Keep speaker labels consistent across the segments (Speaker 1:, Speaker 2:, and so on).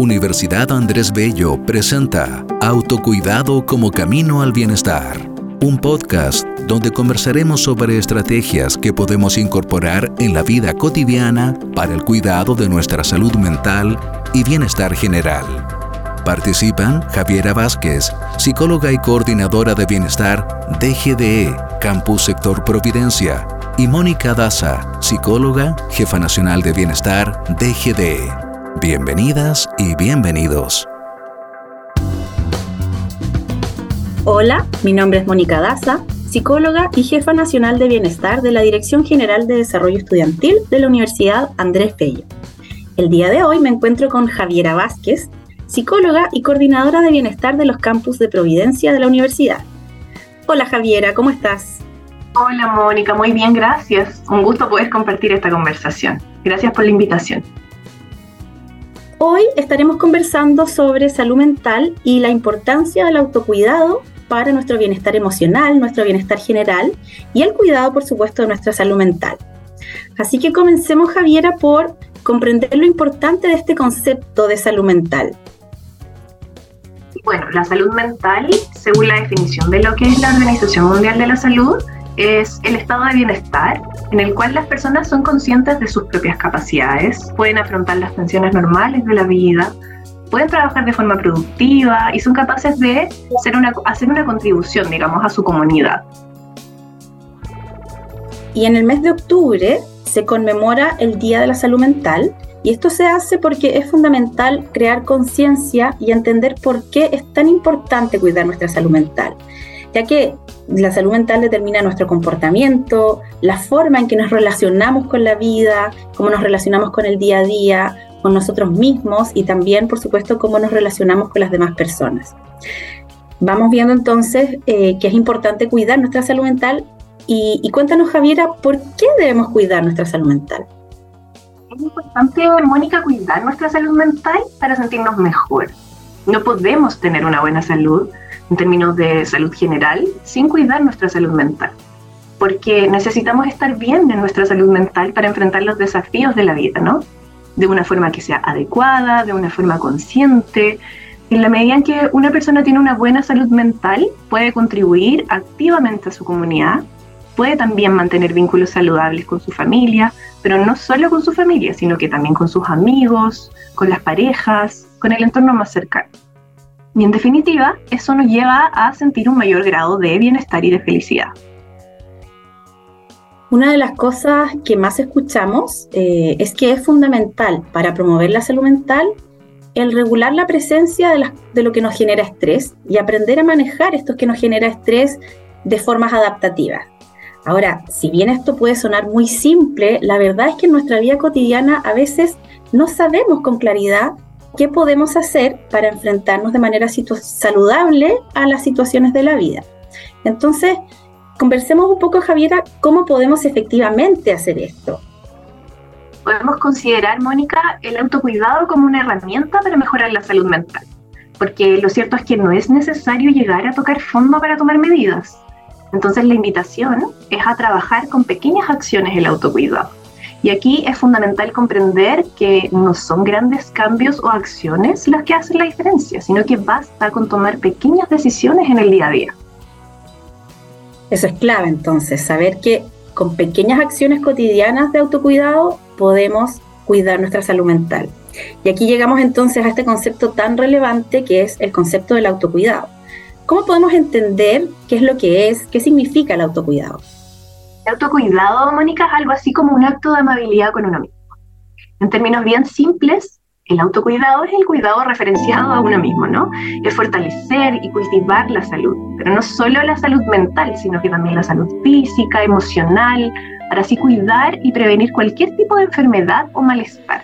Speaker 1: Universidad Andrés Bello presenta Autocuidado como Camino al Bienestar, un podcast donde conversaremos sobre estrategias que podemos incorporar en la vida cotidiana para el cuidado de nuestra salud mental y bienestar general. Participan Javiera Vázquez, psicóloga y coordinadora de bienestar DGDE, Campus Sector Providencia, y Mónica Daza, psicóloga, jefa nacional de bienestar DGDE. Bienvenidas y bienvenidos.
Speaker 2: Hola, mi nombre es Mónica Daza, psicóloga y jefa nacional de bienestar de la Dirección General de Desarrollo Estudiantil de la Universidad Andrés Bello. El día de hoy me encuentro con Javiera Vázquez, psicóloga y coordinadora de bienestar de los campus de Providencia de la universidad. Hola Javiera, ¿cómo estás?
Speaker 3: Hola Mónica, muy bien, gracias. Un gusto poder compartir esta conversación. Gracias por la invitación.
Speaker 2: Hoy estaremos conversando sobre salud mental y la importancia del autocuidado para nuestro bienestar emocional, nuestro bienestar general y el cuidado, por supuesto, de nuestra salud mental. Así que comencemos, Javiera, por comprender lo importante de este concepto de salud mental.
Speaker 3: Bueno, la salud mental, según la definición de lo que es la Organización Mundial de la Salud, es el estado de bienestar en el cual las personas son conscientes de sus propias capacidades, pueden afrontar las tensiones normales de la vida, pueden trabajar de forma productiva y son capaces de hacer una, hacer una contribución, digamos, a su comunidad.
Speaker 2: Y en el mes de octubre se conmemora el Día de la Salud Mental y esto se hace porque es fundamental crear conciencia y entender por qué es tan importante cuidar nuestra salud mental, ya que la salud mental determina nuestro comportamiento, la forma en que nos relacionamos con la vida, cómo nos relacionamos con el día a día, con nosotros mismos y también, por supuesto, cómo nos relacionamos con las demás personas. Vamos viendo entonces eh, que es importante cuidar nuestra salud mental y, y cuéntanos, Javiera, ¿por qué debemos cuidar nuestra salud mental?
Speaker 3: Es importante, Mónica, cuidar nuestra salud mental para sentirnos mejor. No podemos tener una buena salud en términos de salud general sin cuidar nuestra salud mental, porque necesitamos estar bien en nuestra salud mental para enfrentar los desafíos de la vida, ¿no? De una forma que sea adecuada, de una forma consciente. En la medida en que una persona tiene una buena salud mental, puede contribuir activamente a su comunidad, puede también mantener vínculos saludables con su familia, pero no solo con su familia, sino que también con sus amigos, con las parejas, con el entorno más cercano. Y en definitiva, eso nos lleva a sentir un mayor grado de bienestar y de felicidad.
Speaker 2: Una de las cosas que más escuchamos eh, es que es fundamental para promover la salud mental el regular la presencia de, de, lo que nos genera estrés y aprender a manejar esto que nos genera estrés de formas adaptativas. Ahora, si bien esto puede sonar muy simple, la verdad es que en nuestra vida cotidiana a veces no sabemos con claridad qué podemos hacer para enfrentarnos de manera saludable a las situaciones de la vida. Entonces, conversemos un poco, Javiera, cómo podemos efectivamente hacer esto.
Speaker 3: Podemos considerar, Mónica, el autocuidado como una herramienta para mejorar la salud mental, porque lo cierto es que no es necesario llegar a tocar fondo para tomar medidas. Entonces la invitación es a trabajar con pequeñas acciones el autocuidado. Y aquí es fundamental comprender que no son grandes cambios o acciones las que hacen la diferencia, sino que basta con tomar pequeñas decisiones en el día a día.
Speaker 2: Eso es clave entonces, saber que con pequeñas acciones cotidianas de autocuidado podemos cuidar nuestra salud mental. Y aquí llegamos entonces a este concepto tan relevante que es el concepto del autocuidado. ¿Cómo podemos entender qué es lo que es, qué significa el autocuidado?
Speaker 3: El autocuidado, Mónica, es algo así como un acto de amabilidad con uno mismo. En términos bien simples, el autocuidado es el cuidado referenciado a uno mismo, ¿no? Es fortalecer y cultivar la salud, pero no solo la salud mental, sino que también la salud física, emocional, para así cuidar y prevenir cualquier tipo de enfermedad o malestar.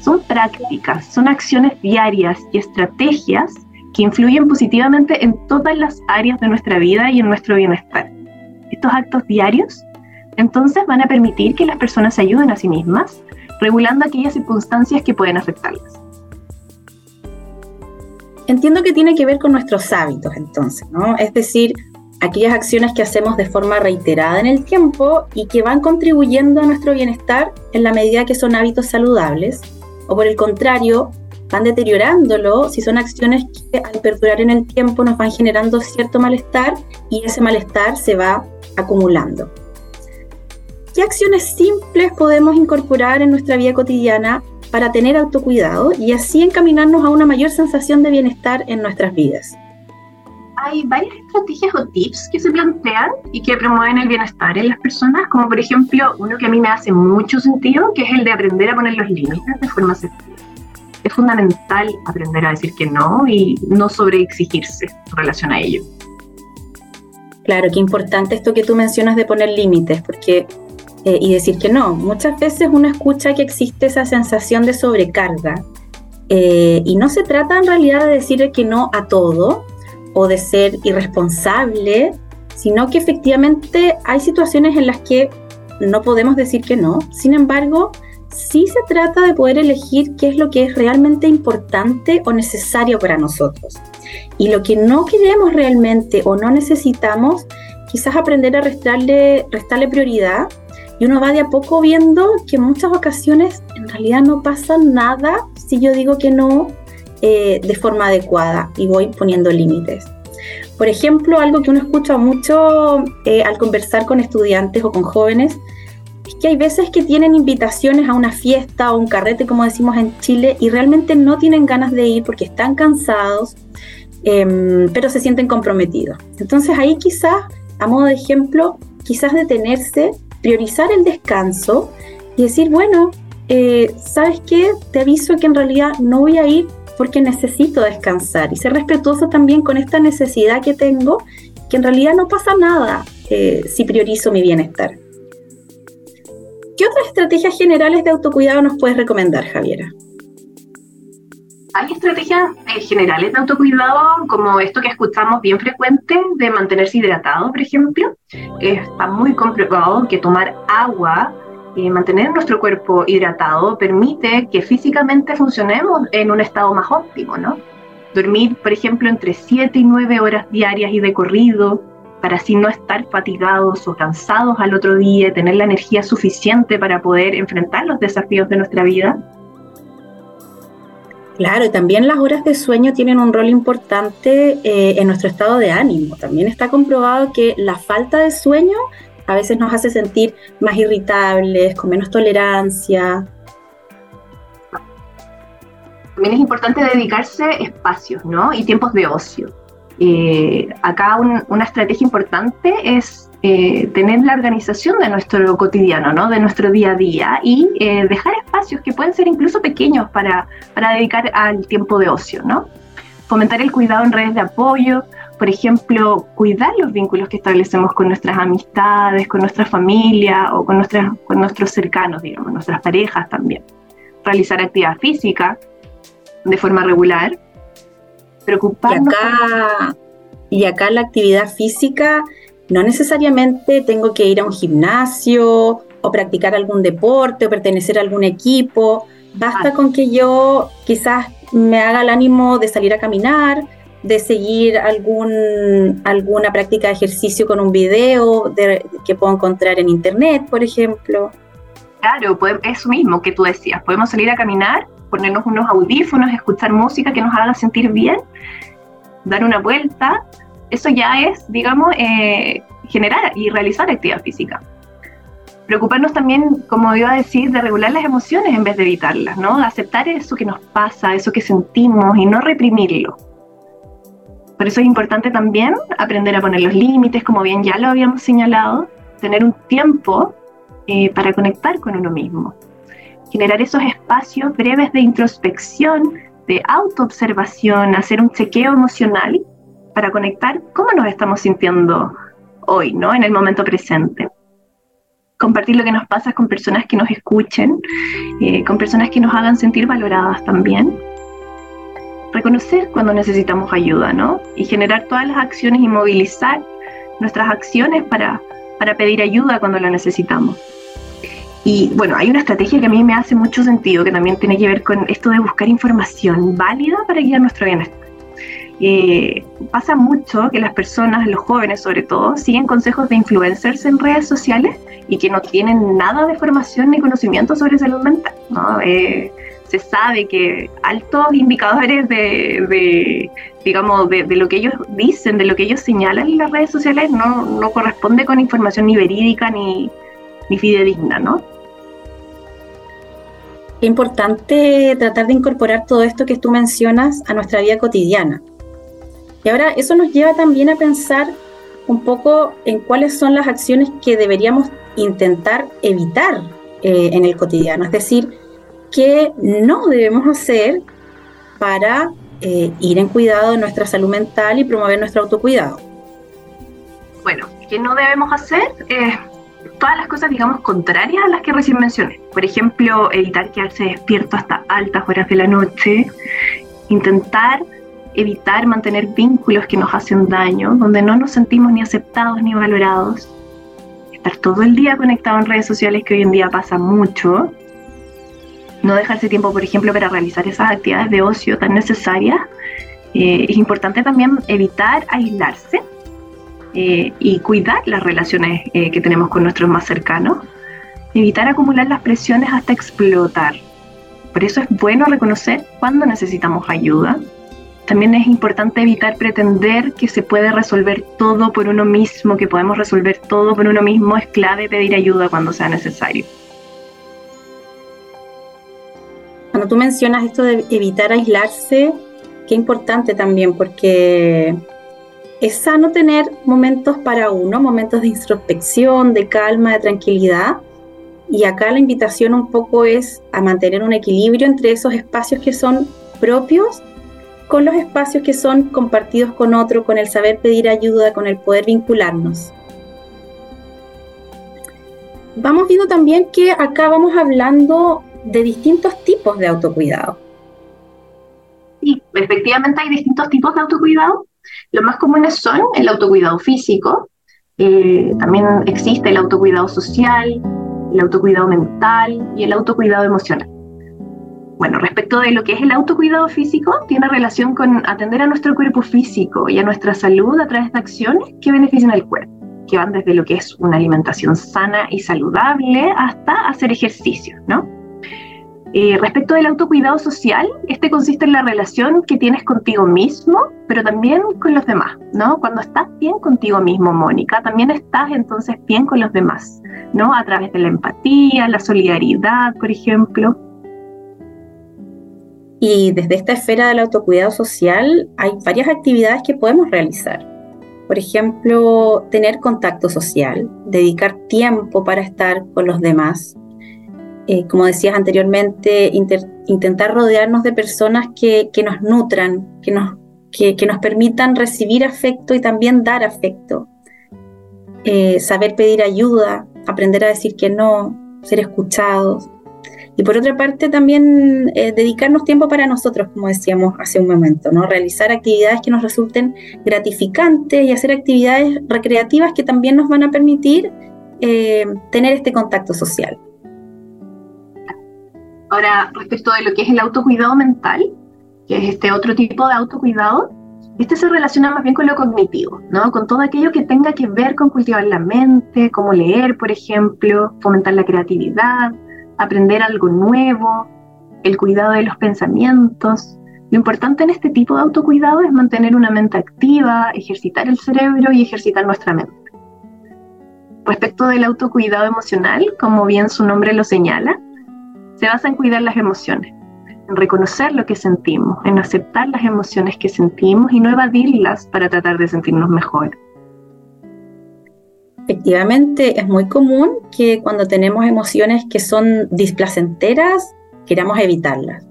Speaker 3: Son prácticas, son acciones diarias y estrategias que influyen positivamente en todas las áreas de nuestra vida y en nuestro bienestar estos actos diarios, entonces van a permitir que las personas se ayuden a sí mismas, regulando aquellas circunstancias que pueden afectarlas.
Speaker 2: Entiendo que tiene que ver con nuestros hábitos, entonces, ¿no? Es decir, aquellas acciones que hacemos de forma reiterada en el tiempo y que van contribuyendo a nuestro bienestar en la medida que son hábitos saludables, o por el contrario, van deteriorándolo, si son acciones que al perdurar en el tiempo nos van generando cierto malestar y ese malestar se va acumulando. ¿Qué acciones simples podemos incorporar en nuestra vida cotidiana para tener autocuidado y así encaminarnos a una mayor sensación de bienestar en nuestras vidas?
Speaker 3: hay varias estrategias o tips que se plantean y que promueven el bienestar en las personas, como por ejemplo uno que a mí me hace mucho sentido, que es el de aprender a poner los límites de forma asertiva. Es fundamental aprender a decir que no y no sobreexigirse en relación a ello.
Speaker 2: Claro, qué importante esto que tú mencionas de poner límites, porque eh, y decir que no. Muchas veces uno escucha que existe esa sensación de sobrecarga eh, y no se trata en realidad de decir que no a todo, o de ser irresponsable, sino que efectivamente hay situaciones en las que no podemos decir que no. Sin embargo, sí se trata de poder elegir qué es lo que es realmente importante o necesario para nosotros. Y lo que no queremos realmente o no necesitamos, quizás aprender a restarle, restarle prioridad. Y uno va de a poco viendo que en muchas ocasiones en realidad no pasa nada si yo digo que no eh, de forma adecuada y voy poniendo límites. Por ejemplo, algo que uno escucha mucho eh, al conversar con estudiantes o con jóvenes es que hay veces que tienen invitaciones a una fiesta o un carrete, como decimos en Chile, y realmente no tienen ganas de ir porque están cansados, em, pero se sienten comprometidos. Entonces ahí quizás, a modo de ejemplo, quizás detenerse, priorizar el descanso y decir, bueno, eh, ¿sabes qué? Te aviso que en realidad no voy a ir porque necesito descansar y ser respetuoso también con esta necesidad que tengo, que en realidad no pasa nada eh, si priorizo mi bienestar. ¿Qué otras estrategias generales de autocuidado nos puedes recomendar, Javiera?
Speaker 3: Hay estrategias eh, generales de autocuidado, como esto que escuchamos bien frecuente, de mantenerse hidratado, por ejemplo. está muy comprobado que tomar agua mantener nuestro cuerpo hidratado permite que físicamente funcionemos en un estado más óptimo, ¿no? Dormir, por ejemplo, entre 7 y 9 horas diarias y de corrido, para así no estar fatigados o cansados al otro día, tener la energía suficiente para poder enfrentar los desafíos de nuestra vida.
Speaker 2: Claro, y también las horas de sueño tienen un rol importante eh, en nuestro estado de ánimo. También está comprobado que la falta de sueño a veces nos hace sentir más irritables, con menos tolerancia.
Speaker 3: También es importante dedicarse espacios ¿no? y tiempos de ocio. Eh, acá una estrategia importante es eh, tener la organización de nuestro cotidiano, ¿no? de nuestro día a día y eh, dejar espacios que pueden ser incluso pequeños para, para dedicar al tiempo de ocio. ¿no? Fomentar el cuidado en redes de apoyo, por ejemplo, cuidar los vínculos que establecemos con nuestras amistades, con nuestra familia o con, nuestras, con nuestros cercanos, digamos, nuestras parejas también. Realizar actividad física de forma regular. Preocuparnos.
Speaker 2: Y acá, y acá la actividad física no necesariamente tengo que ir a un gimnasio o practicar algún deporte o pertenecer a algún equipo. Basta con que yo quizás me haga el ánimo de salir a caminar, de seguir algún, alguna práctica de ejercicio con un video que puedo encontrar en internet, por ejemplo.
Speaker 3: Claro, eso mismo que tú decías, podemos salir a caminar, ponernos unos audífonos, escuchar música que nos haga sentir bien, dar una vuelta, eso ya es, digamos, eh, generar y realizar actividad física. Preocuparnos también, como iba a decir, de regular las emociones en vez de evitarlas, ¿no? aceptar eso que nos pasa, eso que sentimos y no reprimirlo. Por eso es importante también aprender a poner los límites, como bien ya lo habíamos señalado, tener un tiempo eh, para conectar con uno mismo, generar esos espacios breves de introspección, de autoobservación, hacer un chequeo emocional para conectar cómo nos estamos sintiendo hoy, ¿no? En el momento presente. Compartir lo que nos pasa con personas que nos escuchen, eh, con personas que nos hagan sentir valoradas también reconocer cuando necesitamos ayuda, ¿no? Y generar todas las acciones y movilizar nuestras acciones para, para pedir ayuda cuando la necesitamos. Y bueno, hay una estrategia que a mí me hace mucho sentido, que también tiene que ver con esto de buscar información válida para guiar nuestro bienestar. Eh, pasa mucho que las personas, los jóvenes sobre todo, siguen consejos de influencers en redes sociales y que no tienen nada de formación ni conocimiento sobre salud mental. ¿no? Eh, se sabe que altos indicadores de, digamos, de, lo que ellos dicen, de lo que ellos señalan en las redes sociales, no, no corresponde con información ni verídica ni, ni fidedigna, ¿no?
Speaker 2: Es importante tratar de incorporar todo esto que tú mencionas a nuestra vida cotidiana. Y ahora eso nos lleva también a pensar un poco en cuáles son las acciones que deberíamos intentar evitar eh, en el cotidiano, es decir, qué no debemos hacer para eh, ir en cuidado de nuestra salud mental y promover nuestro autocuidado.
Speaker 3: Bueno, ¿qué no debemos hacer? Eh, todas las cosas, digamos, contrarias a las que recién mencioné. Por ejemplo, evitar quedarse despierto hasta altas horas de la noche, intentar evitar mantener vínculos que nos hacen daño, donde no nos sentimos ni aceptados ni valorados, estar todo el día conectado en redes sociales, que hoy en día pasa mucho, no dejarse tiempo, por ejemplo, para realizar esas actividades de ocio tan necesarias. Eh, es importante también evitar aislarse eh, y cuidar las relaciones eh, que tenemos con nuestros más cercanos, evitar acumular las presiones hasta explotar. Por eso es bueno reconocer cuándo necesitamos ayuda. También es importante evitar pretender que se puede resolver todo por uno mismo, que podemos resolver todo por uno mismo. Es clave pedir ayuda cuando sea necesario.
Speaker 2: Cuando tú mencionas esto de evitar aislarse, qué importante también, porque es sano tener momentos para uno, momentos de introspección, de calma, de tranquilidad. Y acá la invitación un poco es a mantener un equilibrio entre esos espacios que son propios con los espacios que son compartidos con otro, con el saber pedir ayuda, con el poder vincularnos. Vamos viendo también que acá vamos hablando de distintos tipos de autocuidado.
Speaker 3: Sí, efectivamente hay distintos tipos de autocuidado los más comunes son el autocuidado físico, eh, también existe el autocuidado social, el autocuidado mental y el autocuidado emocional. Bueno, respecto de lo que es el autocuidado físico, tiene relación con atender a nuestro cuerpo físico y a nuestra salud a través de acciones que benefician al cuerpo, que van desde lo que es una alimentación sana y saludable hasta hacer ejercicio, ¿no? Eh, respecto del autocuidado social, este consiste en la relación que tienes contigo mismo, pero también con los demás, ¿no? Cuando estás bien contigo mismo, Mónica, también estás entonces bien con los demás, ¿no? A través de la empatía, la solidaridad, por ejemplo.
Speaker 2: Y desde esta esfera del autocuidado social hay varias actividades que podemos realizar. Por ejemplo, tener contacto social, dedicar tiempo para estar con los demás, eh, como decías anteriormente, intentar rodearnos de personas que, nos nutran, que nos, que, nos permitan recibir afecto y también dar afecto. Eh, saber pedir ayuda, aprender a decir que no, ser escuchados. Y por otra parte, también eh, dedicarnos tiempo para nosotros, como decíamos hace un momento, ¿no? Realizar actividades que nos resulten gratificantes y hacer actividades recreativas que también nos van a permitir tener este contacto social.
Speaker 3: Ahora, respecto de lo que es el autocuidado mental, que es este otro tipo de autocuidado, este se relaciona más bien con lo cognitivo, ¿no? Con todo aquello que tenga que ver con cultivar la mente, como leer, por ejemplo, fomentar la creatividad, aprender algo nuevo, el cuidado de los pensamientos. Lo importante en este tipo de autocuidado es mantener una mente activa, ejercitar el cerebro y ejercitar nuestra mente. Respecto del autocuidado emocional, como bien su nombre lo señala, se basa en cuidar las emociones, en reconocer lo que sentimos, en aceptar las emociones que sentimos y no evadirlas para tratar de sentirnos mejor.
Speaker 2: Efectivamente, es muy común que cuando tenemos emociones que son displacenteras, queramos evitarlas.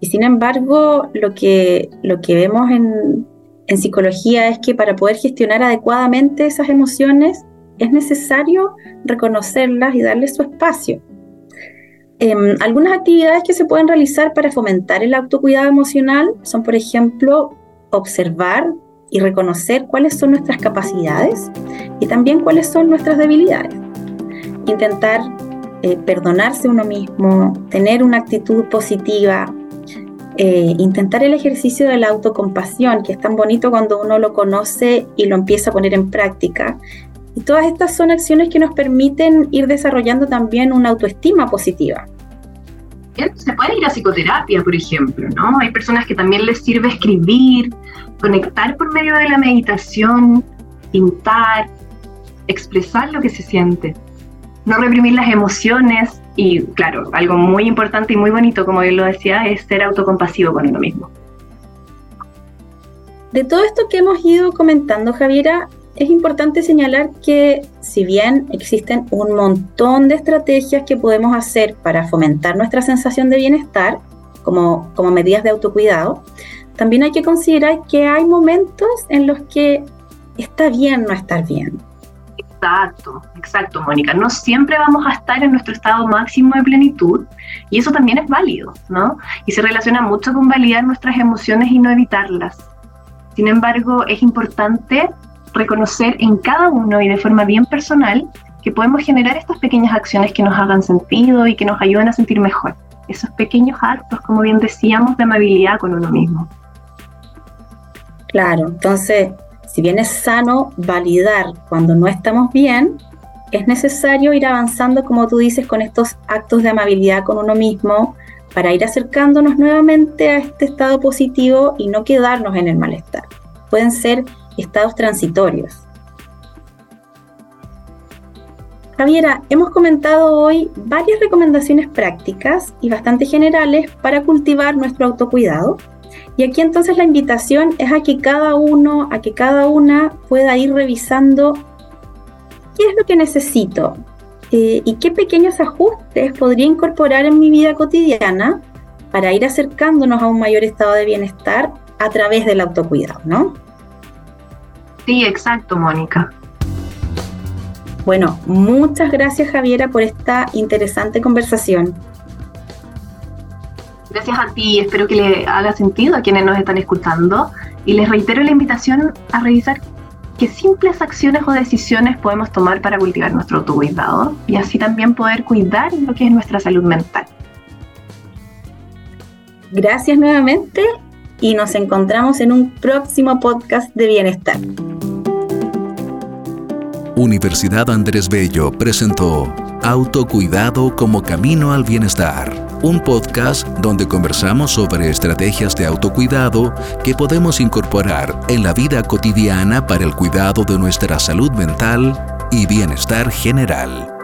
Speaker 2: Y sin embargo, lo que, lo que vemos en, en psicología es que para poder gestionar adecuadamente esas emociones es necesario reconocerlas y darles su espacio. Em, algunas actividades que se pueden realizar para fomentar el autocuidado emocional son, por ejemplo, observar y reconocer cuáles son nuestras capacidades y también cuáles son nuestras debilidades. Intentar eh, perdonarse uno mismo, tener una actitud positiva, eh, intentar el ejercicio de la autocompasión, que es tan bonito cuando uno lo conoce y lo empieza a poner en práctica, y todas estas son acciones que nos permiten ir desarrollando también una autoestima positiva.
Speaker 3: se puede ir a psicoterapia, por ejemplo, ¿no? Hay personas que también les sirve escribir, conectar por medio de la meditación, pintar, expresar lo que se siente, no reprimir las emociones y, claro, algo muy importante y muy bonito, como él lo decía, es ser autocompasivo con uno mismo.
Speaker 2: De todo esto que hemos ido comentando, Javiera, es importante señalar que si bien existen un montón de estrategias que podemos hacer para fomentar nuestra sensación de bienestar, como, como medidas de autocuidado, también hay que considerar que hay momentos en los que está bien no estar bien.
Speaker 3: Exacto, exacto, Mónica. No siempre vamos a estar en nuestro estado máximo de plenitud y eso también es válido, ¿no? Y se relaciona mucho con validar nuestras emociones y no evitarlas. Sin embargo, es importante reconocer en cada uno y de forma bien personal que podemos generar estas pequeñas acciones que nos hagan sentido y que nos ayuden a sentir mejor. Esos pequeños actos, como bien decíamos, de amabilidad con uno mismo.
Speaker 2: Claro, entonces, si bien es sano validar cuando no estamos bien, es necesario ir avanzando, como tú dices, con estos actos de amabilidad con uno mismo para ir acercándonos nuevamente a este estado positivo y no quedarnos en el malestar. Pueden ser estados transitorios. Javiera, hemos comentado hoy varias recomendaciones prácticas y bastante generales para cultivar nuestro autocuidado. Y aquí entonces la invitación es a que cada uno, a que cada una pueda ir revisando qué es lo que necesito eh, y qué pequeños ajustes podría incorporar en mi vida cotidiana para ir acercándonos a un mayor estado de bienestar a través del autocuidado, ¿no?
Speaker 3: Sí, exacto, Mónica.
Speaker 2: Bueno, muchas gracias Javiera por esta interesante conversación.
Speaker 3: Gracias a ti, espero que le haga sentido a quienes nos están escuchando y les reitero la invitación a revisar qué simples acciones o decisiones podemos tomar para cultivar nuestro autocuidado y así también poder cuidar lo que es nuestra salud mental.
Speaker 2: Gracias nuevamente y nos encontramos en un próximo podcast de bienestar.
Speaker 1: Universidad Andrés Bello presentó Autocuidado como Camino al Bienestar, un podcast donde conversamos sobre estrategias de autocuidado que podemos incorporar en la vida cotidiana para el cuidado de nuestra salud mental y bienestar general.